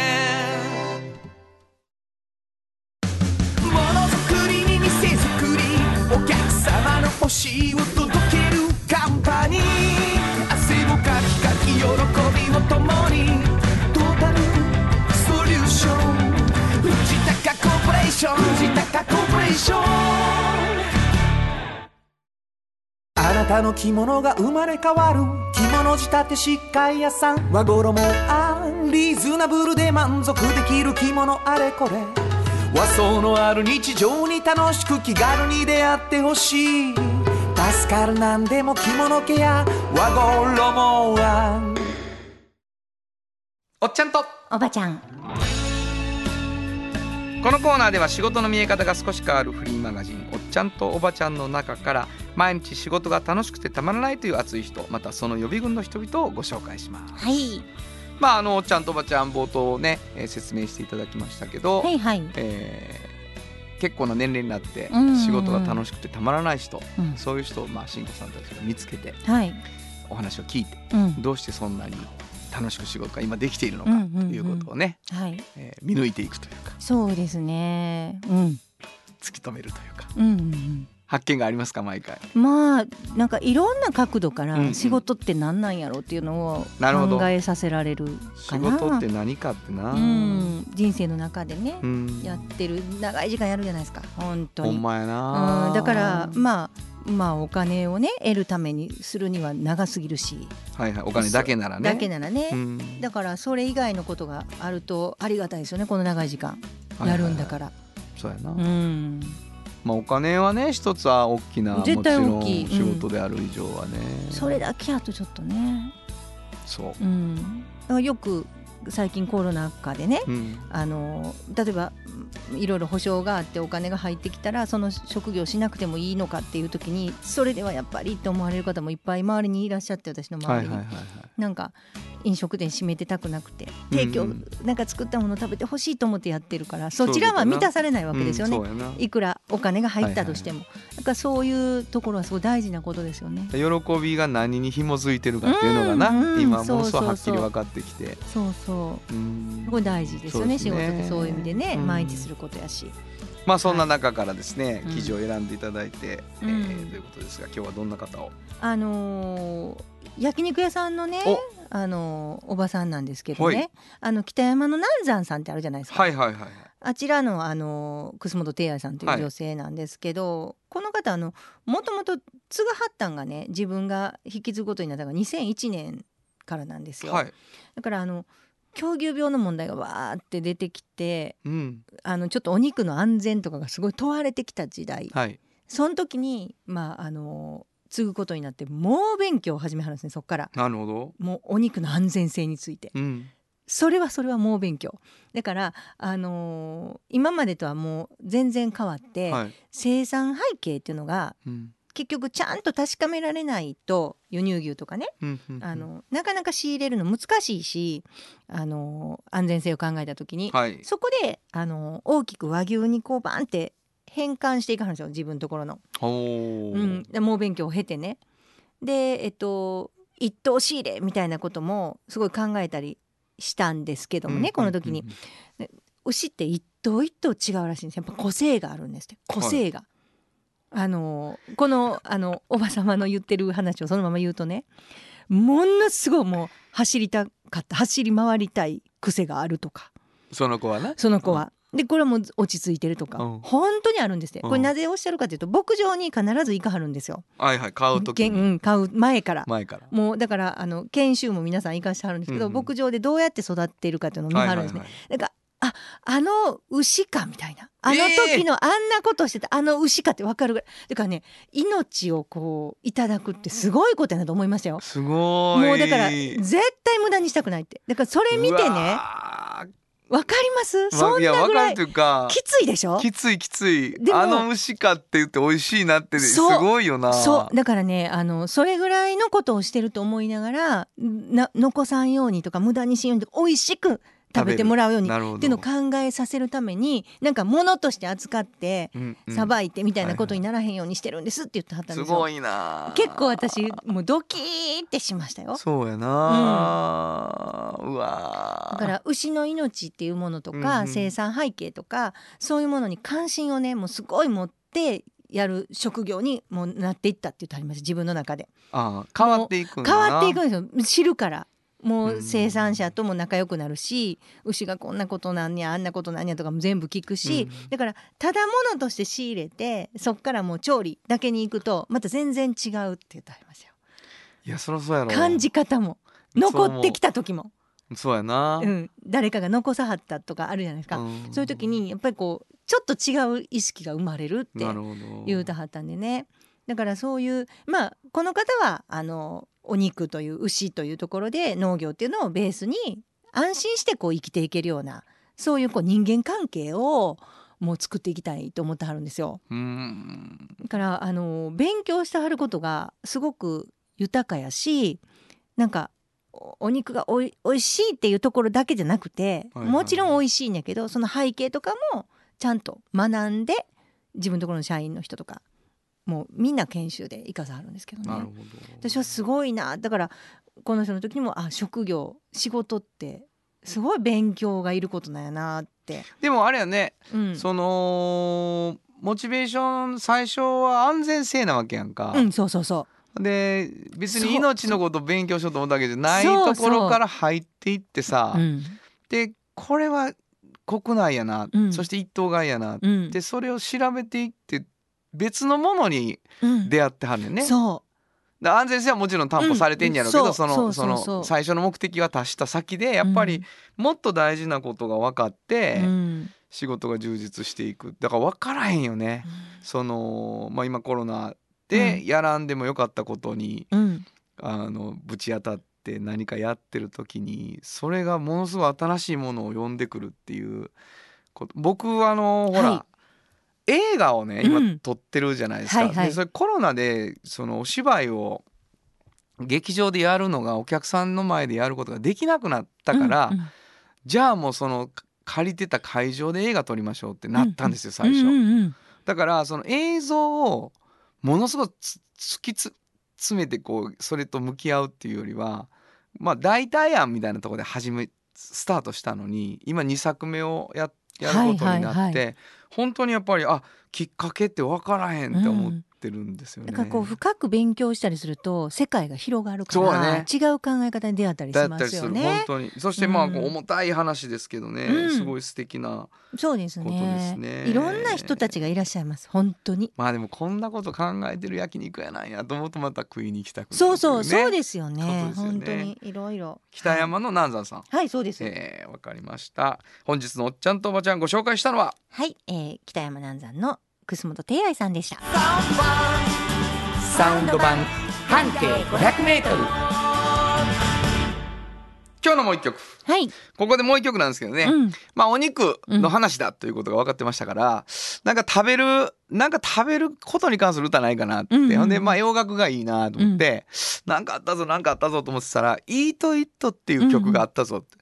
の着物が生まれ変わる。着物仕立て疾患屋さん。和衣あんリーズナブルで満足できる着物あれこれ。和装のある日常に楽しく気軽に出会ってほしい。助かるなんでも着物ケア。和衣あん。おっちゃんと。おばちゃん。このコーナーでは仕事の見え方が少し変わるフリーマガジン「おっちゃんとおばちゃん」の中から毎日仕事が楽しくてたまらないという熱い人またその予備軍の人々をご紹介します。はい。まああのちゃんとおばちゃん冒頭ね、えー説明していただきましたけど、はいはい、えー結構な年齢になってうんうんうん。仕事が楽しくてたまらない人、うん。そういう人をまあ慎吾さんたちが見つけてはい。お話を聞いてうん。どうしてそんなに楽しく仕事が今できているのかうんうんうん。ということをね、はい。えー見抜いていくというか。そうですね。うん突き止めるというか。うんうん発見がありますか毎回。うんまあなんかいろんな角度かうんうん。ら仕事って何なんやろうっていうのを考えさせられる仕かな。事って何かってな。うん。人生の中でねうん。やってる長い時間やるじゃないですか。本当に。ほんまやな。うん。だからまあまあお金をね得るためにするには長すぎるし、はいはい。お金だけならね。だけならね、うん。だからそれ以外のことがあるとありがたいですよねこの長い時間。やるんだから、そうやな。うんまあお金はね一つは大きなもち絶対ろん大きいうん仕事である以上はね。それだけやとちょっとね、そう。うん、だからよく最近コロナ禍でねうん。あの例えばいろいろ保証があってお金が入ってきたらその職業しなくてもいいのかっていう時にそれではやっぱりって思われる方もいっぱい周りにいらっしゃって私の周りに、はいはいはいはい。なんか飲食店閉めてたくなくて提供、うんなんか作ったもの食べてほしいと思ってやってるからそちらは満たされないわけですよね、いくらお金が入ったとしても、だからそういうところはすごい大事なことですよね。喜びが何に紐づいてるかっていうのがな、うんうん今ものすごいはっきり分かってきて。そうそうう。ん。すごい大事ですよねね。仕事ってそういう意味でね、うん。毎日することやし。まあそんな中からですね、うん記事を選んでいただいて、うん。えーということですが今日はどんな方を？あのー焼肉屋さんのねお。あのーおばさんなんですけどね、はい。あの北山の南山さんってあるじゃないですか、はいはいはいはい。あちらのあの楠本貞愛さんというはい。女性なんですけど、この方あのもともと継がはったんがね自分が引き継ぐことになったのが2001年からなんですよ、はい。だからあの狂牛病の問題がわーって出てきてうん。あのちょっとお肉の安全とかがすごい問われてきた時代。はい。その時にまああの継ぐことになって猛勉強を始めはるんですねそこから。なるほど。もうお肉の安全性について。うん。それはそれは猛勉強。だから、あのー今までとはもう全然変わって、はい。生産背景っていうのがうん結局ちゃんと確かめられないと輸入牛とかね、うんうんあのなかなか仕入れるの難しいし、あのー安全性を考えた時に、はい。そこで、あのー大きく和牛にこうバンって変換していかはるんですよ自分のところの。うん、で猛勉強を経てね。でえっと一等仕入れみたいなこともすごい考えたりしたんですけどもね、うんこの時に、牛って一頭一頭違うらしいんです。やっぱ個性があるんですって。個性が。あのこのあのおばさまの言ってる話をそのまま言うとねものすごいもう走りたかった走り回りたい癖があるとか。その子はな？その子は。でこれはもう落ち着いてるとか、うん。本当にあるんですって。これうんなぜおっしゃるかというと牧場に必ず行かはるんですよ。はいはい買う時うにん買う前から。前から。もうだからあの研修も皆さん行かしてはるんですけど、うんうん。牧場でどうやって育っているかっていうのを見はるんですね。はいはいだからああの牛かみたいな。あのえー時のあんなことをしてた、あの牛かって分かるぐらい。だからね命をこういただくってすごいことやなと思いましたよ。すごい。もうだから絶対無駄にしたくないって。だからそれ見てうねわ分かります？ーそんなぐらい。いうか。きついでしょ？きついきつい。あの牛かって言って美味しいなってすごいよな。そう。だからねあのそれぐらいのことをしてると思いながらな残さんようにとか無駄にしんようにとか美味しく食べてもらうように。っていうのを考えさせるためになんか物として扱ってうんうん。さばいてみたいなことにならへんようにしてるんですって言ってはったんですよ。すごいな。結構私もうドキーってしましたよ。そうやな、うわー。だから牛の命っていうものとか、うんうん。生産背景とかそういうものに関心をねもうすごい持ってやる職業にもうなっていったって言ってあります自分の中で。あー変わっていくんだ変なわっていくんですよ。知るからもううん生産者とも仲良くなるし、牛がこんなことなんやあんなことなんやとかも全部聞くし、うん。だからただ物として仕入れてそっからもう調理だけに行くとまた全然違うって言ってありますよ。いやそりゃそうやろ。感じ方も残ってきた時も。そうやな、うん、誰かが残さはったとかあるじゃないですか、ん。そういう時にやっぱりこうちょっと違う意識が生まれるって言うたはったんでねだからそういうまあこの方はあのお肉という牛というところで農業っていうのをベースに安心してこう生きていけるようなそういうこう人間関係をもう作っていきたいと思ってはるんですよ。うんだからあの勉強してはることがすごく豊かやしなんかおお肉がおいおいしいっていうところだけじゃなくて、もちろんおいしいんやけどその背景とかもちゃんと学んで自分のところの社員の人とかもうみんな研修で生かさはるんですけどね。なるほど。私はすごいな。だからこの人の時にもあ職業仕事ってすごい勉強がいることなんやなって、でもあれやね、うん、そのモチベーション最初は安全性なわけやんか、うんそうそうそで別に命のこと勉強しようと思ったわけじゃないところから入っていってさう、うん。でこれは国内やな、うん。そして一等外やな、うん。でそれを調べていって別のものにうん。出会ってはんねんね。そで安全性はもちろん担保されてんやろうけど、うんそのその最初の目的が達した先でやっぱりもっと大事なことが分かって、う、うん。仕事が充実していく。だから分からへんよね。そのまあ、今コロナでやらんでもよかったことに、うん。あのぶち当たって何かやってる時にそれがものすごい新しいものを呼んでくるっていうこと。僕はあのほら、は映画をねうん。今撮ってるじゃないですか。はいはい。でそれコロナでそのお芝居を劇場でやるのがお客さんの前でやることができなくなったから、うんうん。じゃあもうその借りてた会場で映画撮りましょうってなったんですよ、最初。うんうんうん。だからその映像をものすごくつ突きつ詰めてこうそれと向き合うっていうよりはまあ代替案みたいなところで始めスタートしたのに今2作目をややることになって、はいはいは本当にやっぱりあきっかけって分からへんって思ってるんですよね。だからこう深く勉強したりすると世界が広がるから、ね。違う考え方に出会ったりしますよね。本。当にそしてまあう重たい話ですけどね、うん。すごい素敵なそうですことですね。ねいろんな人たちがいらっしゃいます本当に。まあでもこんなこと考えてる焼肉やなんやと思うとまた食いに行きたくなるそうそう、そうですよね。本当にいろいろ。北山の南山さん、はいそうです。えーわかりました。本日のおっちゃんとおばちゃんご紹介したのは？はい、えー、北山南山の楠本貞愛さんでした。サウンド版半径 500m 今日のもう一曲。はい、ここでもう一曲なんですけどね、うん、まあお肉の話だということが分かってましたから、なんか食べるなんか食べることに関する歌ないかなって、うん。うんでまあ洋楽がいいなと思って、なんかあったぞなんかあったぞと思ってたら「イートイットっていう曲があったぞって。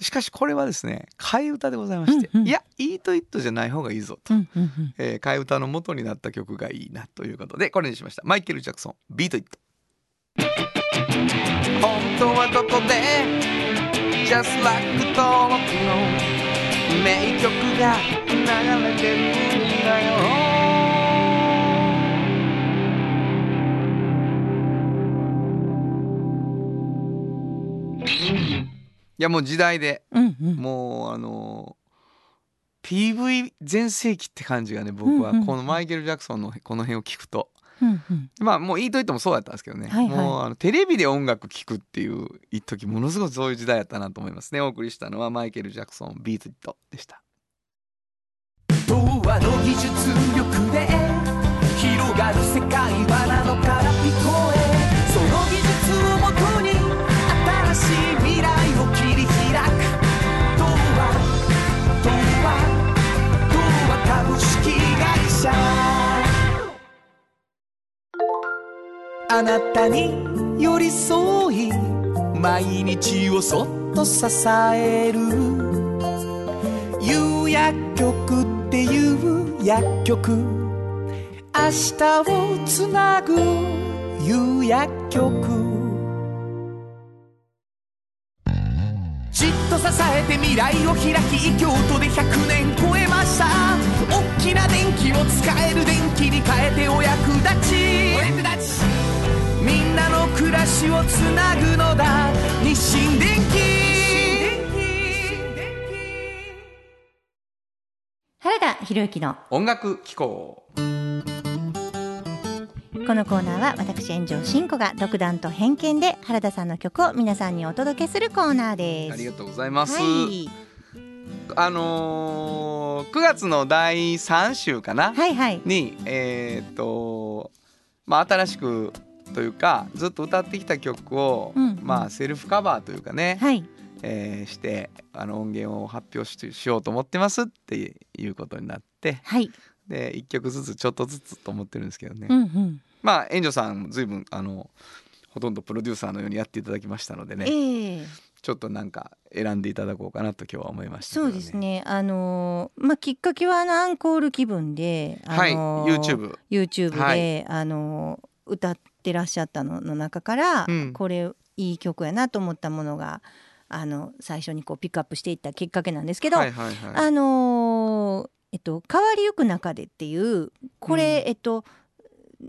しかしこれはですね替え歌でございまして、うんうんいやイートイットじゃない方がいいぞと、うん、うん、うん。えー替え歌の元になった曲がいいなということでこれにしました。マイケル・ジャクソン「ビートイット」本当はどこで Just like 登録の名曲が流れてるいやもう時代で。うん、うん。もうあの PV 全盛期って感じがね僕は。このマイケル・ジャクソンのこの辺を聞くと、うん、うん。まあもういいと言ってもそうだったんですけどね、はいはい。もうあのテレビで音楽聴くっていう一時ものすごくそういう時代やったなと思いますね。お送りしたのはマイケル・ジャクソン「ビート・イット」でした。童話の技術力で広がる世界はなのかあなたに寄り添い毎日をそっと支える。有薬局っていう薬局。明日をつなぐ有薬局。じっと支えて未来を開き京都で100年原田博之の音楽機構。このコーナーは私炎上真子が独断と偏見で原田さんの曲を皆さんにお届けするコーナーです。ありがとうございます。はい、あのー、9月の第3週かな、はいはい。にえーっとまあ新しくというかずっと歌ってきた曲を、うん。まあセルフカバーというかね、はいえーしてあの音源を発表ししようと思ってますっていうことになってはい。で1曲ずつちょっとずつと思ってるんですけどね、うんうん。まあ援助さんも随分あのほとんどプロデューサーのようにやっていただきましたのでね。ええ。ちょっとなんか選んでいただこうかなと今日は思いましたけどそうですね。あのーまあきっかけはあのアンコール気分で、あはい。のー YouTube YouTube で、はい。あのー歌ってらっしゃったのの中から、うん。これいい曲やなと思ったものがあの最初にこうピックアップしていったきっかけなんですけど、はいはいはい。あのーえっと「変わりゆく中で」っていうこれ、えっと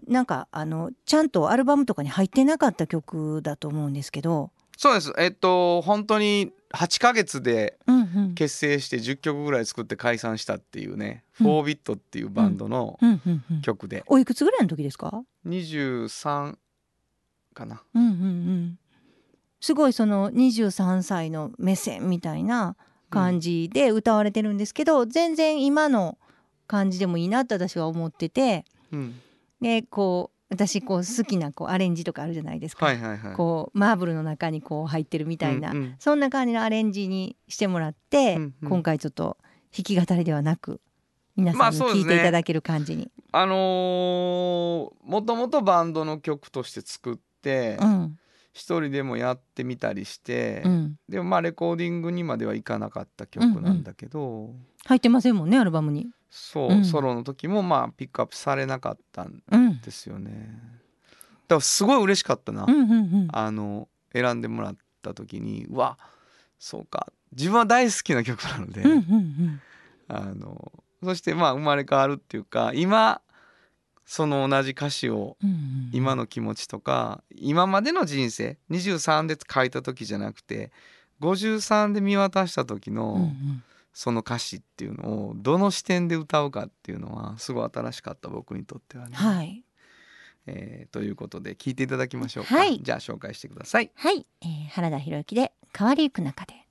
なんかあのちゃんとアルバムとかに入ってなかった曲だと思うんですけど、そうです。えっと本当に8ヶ月でうんうん。結成して10曲ぐらい作って解散したっていうね、うん。フォービットっていうバンドのうん。うんうん、曲で。おいくつぐらいの時ですか？23かな。うんうんうん、すごいその23歳の目線みたいな感じで歌われてるんですけど、全然今の感じでもいいなって私は思ってて。うん。でこう私こう好きなこうアレンジとかあるじゃないですか、はいはいはい。こうマーブルの中にこう入ってるみたいな、うんうん。そんな感じのアレンジにしてもらって、うんうん。今回ちょっと弾き語りではなく皆まさんに聴いていただける感じに。あのーもともとバンドの曲として作ってうん一人でもやってみたりして、うん、でもまあレコーディングにまではいかなかった曲なんだけど、入ってませんもんねアルバムに。そう、うん。ソロの時もまあピックアップされなかったんうんですよね。だからすごい嬉しかったな、うんうんうん。あの選んでもらった時にうわそうか。自分は大好きな曲なので、うんうんうん。あのそしてまあ生まれ変わるっていうか今その同じ歌詞を今の気持ちとか今までの人生23で書いた時じゃなくて53で見渡した時のんその歌詞っていうのをどの視点で歌うかっていうのはすごい新しかった僕にとってはね。はいえーということで聞いていただきましょうか。はいじゃあ紹介してください。はい、えー原田博之で変わりゆく中で。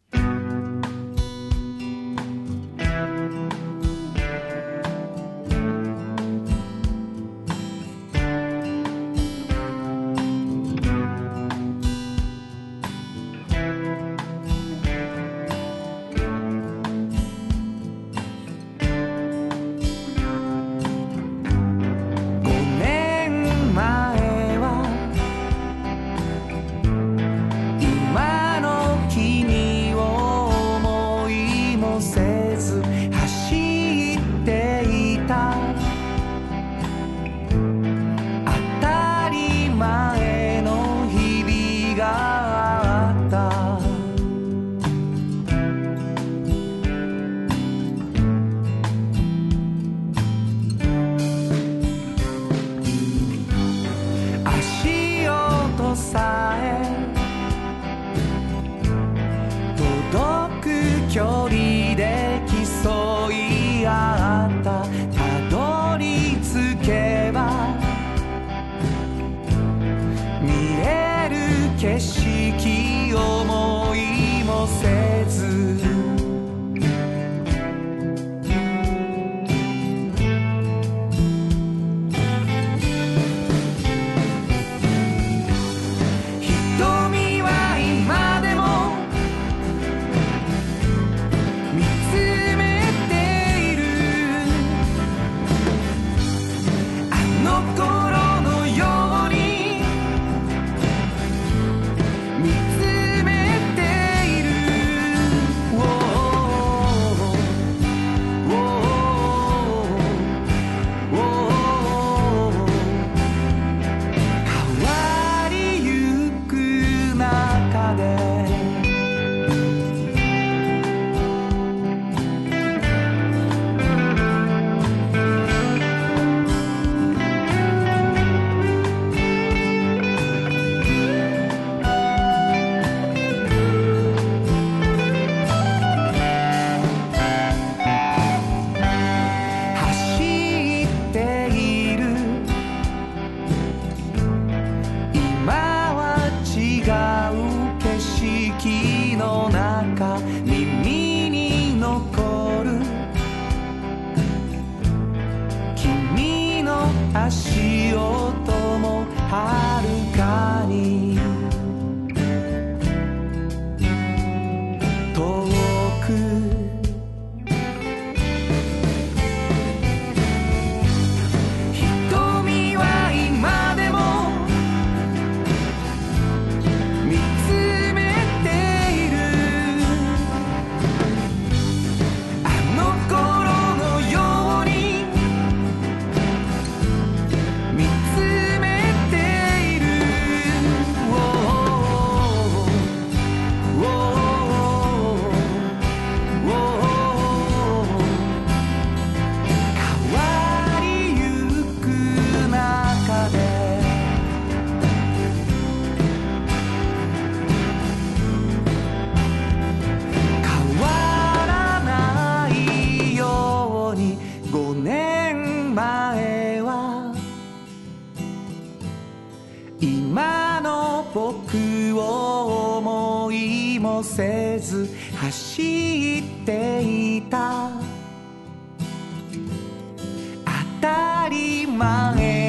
前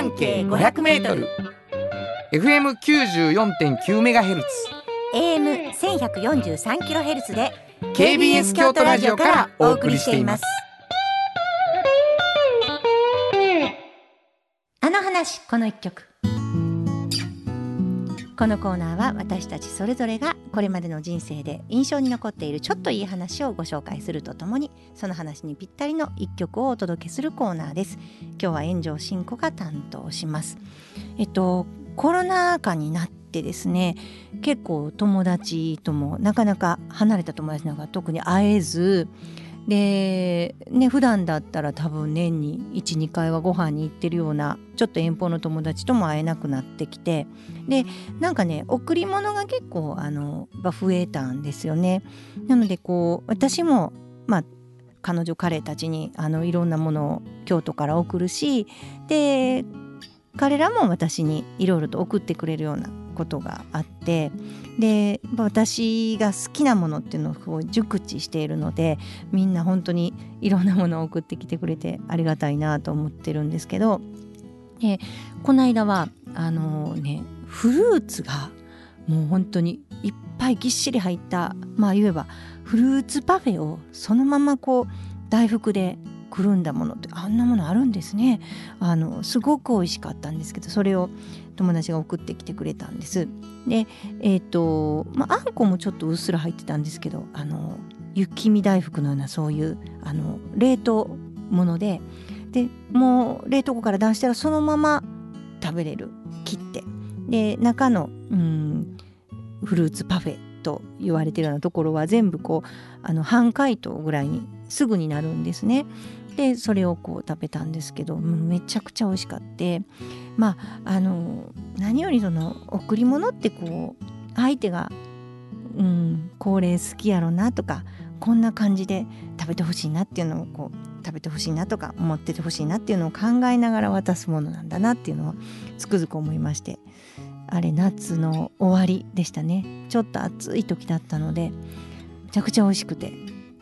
半径 500m FM94.9 メガヘルツ AM 千百四十三キロヘルツで KBS 京都ラジオからお送りしています。あの話この一曲。このコーナーは私たちそれぞれがこれまでの人生で印象に残っているちょっといい話をご紹介するとともにその話にぴったりの一曲をお届けするコーナーです。今日は炎上真子が担当します。えっとコロナ禍になってですね結構友達ともなかなか離れた友達なんか特に会えずでね普段だったら多分年に12回はご飯に行ってるようなちょっと遠方の友達とも会えなくなってきてでなんかね贈り物が結構あの増えたんですよね。なのでこう私もまあ彼女彼たちにあのいろんなものを京都から送るしで彼らも私にいろいろと送ってくれるようなことがあってで私が好きなものっていうのを熟知しているのでみんな本当にいろんなものを送ってきてくれてありがたいなと思ってるんですけどでこの間はあのねフルーツがもう本当にいっぱいぎっしり入ったまあ言えばフルーツパフェをそのままこう大福でくるんだものってあんなものあるんですね。あのすごく美味しかったんですけどそれを友達が送ってきてくれたんです。でえっ、と、まあ、あんこもちょっとうっすら入ってたんですけどあの雪見大福のようなそういうあの冷凍ものででもう冷凍庫から出したらそのまま食べれる。切って。で中のうんフルーツパフェと言われてるようなところは全部こうあの半解凍ぐらいにすぐになるんですね。でそれをこう食べたんですけどめちゃくちゃ美味しかってまああの何よりその贈り物ってこう相手が、うん、これ好きやろなとかこんな感じで食べてほしいなっていうのをこう食べてほしいなとか思っててほしいなっていうのを考えながら渡すものなんだなっていうのはつくづく思いましてあれ夏の終わりでしたね。ちょっと暑い時だったのでめちゃくちゃ美味しくて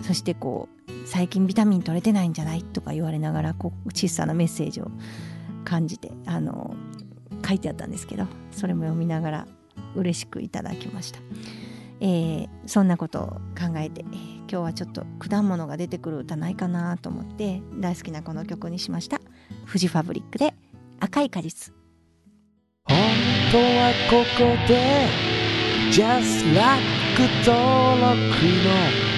そしてこう最近ビタミン取れてないんじゃないとか言われながらこう小さなメッセージを感じてあの書いてあったんですけどそれも読みながら嬉しくいただきました、えーそんなことを考えて、えー今日はちょっと果物が出てくる歌ないかなと思って大好きなこの曲にしましたフジファブリックで赤い果実。本当はここで Just Like 登録の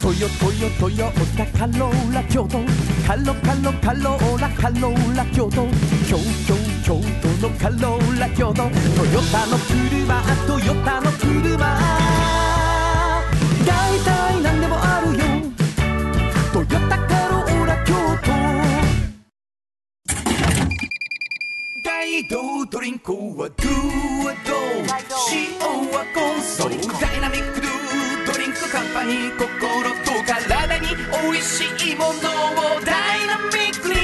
トヨトヨトヨタカローラ京都カロカロカローラカローラ京都京都京都のカローラ京都トヨタの車トヨタの車大体大道ドリンクはドゥはド塩はコンソーダイナミックドゥドリンクカンパニー心と体に美味しいものをダイナミックに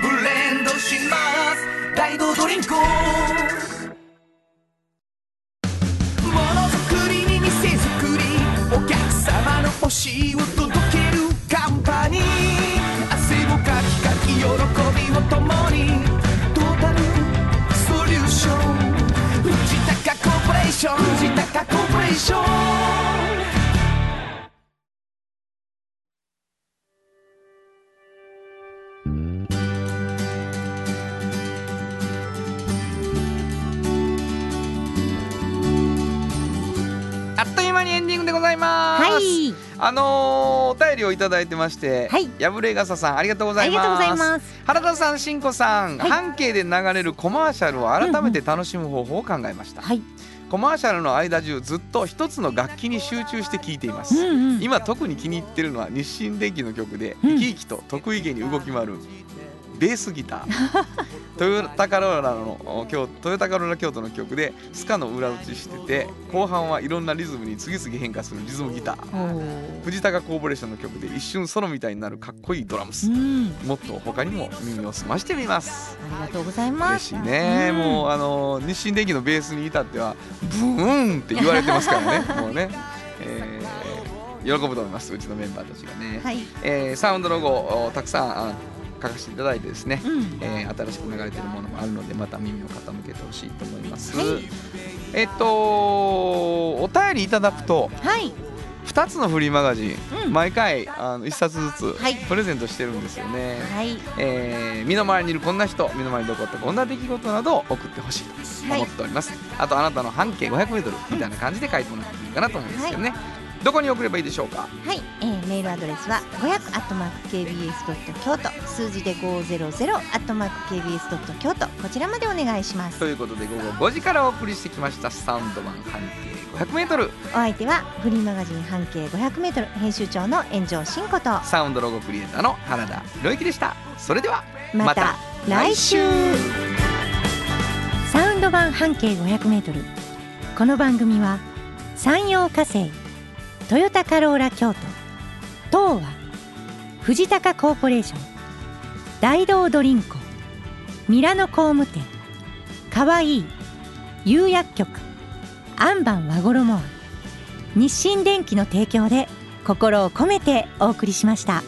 ブレンドします。大道ドリンクものづくりに店づくりお客様の欲しいを届けるカンパニー。汗をかきかき喜びを共に。レーション藤高コーポレーションあっという間にエンディングでございます。はいあのーお便りをいただいてまして、はいやぶれがささんありがとうございます。ありがとうございます原田さん、しんこさん、はい半径で流れるコマーシャルを改めて楽しむ方法を考えました。はいコマーシャルの間中ずっと一つの楽器に集中して聴いています。うんうん今特に気に入ってるのは日清電機の曲でうん生き生きと得意げに動き回るベースギター。トヨタカローラの京トヨタカローラ京都の曲でスカの裏打ちしてて後半はいろんなリズムに次々変化するリズムギター。藤高コーポレーションの曲で一瞬ソロみたいになるかっこいいドラムス。うん。もっと他にも耳を澄ましてみます。ありがとうございま嬉すしいね、うん。もうあの日清電機のベースに至ってはブーンって言われてますからね。もうね、えー喜ぶと思います。うちのメンバーたちがね、はい。えーサウンドロゴをたくさんあ書かせていただいてですね、うん。えー新しく流れてるものもあるのでまた耳を傾けてほしいと思います、はい。えっとお便りいただくとはい。2つのフリーマガジン、うん。毎回あの1冊ずつはい。プレゼントしてるんですよね、はい。えー身の回りにいるこんな人身の回りに起こったこんな出来事などを送ってほしいと思っております、あとあなたの半径 500m みたいな感じで書いてもらってもいいかなと思うんですけどね、どこに送ればいいでしょうか？はい、えー、メールアドレスは500アットマーク KBS ドット京都数字で500アットマーク KBS ドット京都こちらまでお願いします。ということで午後5時からお送りしてきましたサウンド版半径 500m お相手はフリーマガジン半径500メートル編集長の炎上真子と。サウンドロゴクリエイターの原田博之でした。それではまた来週。サウンド版半径500メートル。この番組は山陽火星トヨタカローラ京都。東和。藤高コーポレーション。大道ドリンクミラノ工務店。かわいい。釉薬局。アンバン和衣。日清電機の提供で心を込めてお送りしました。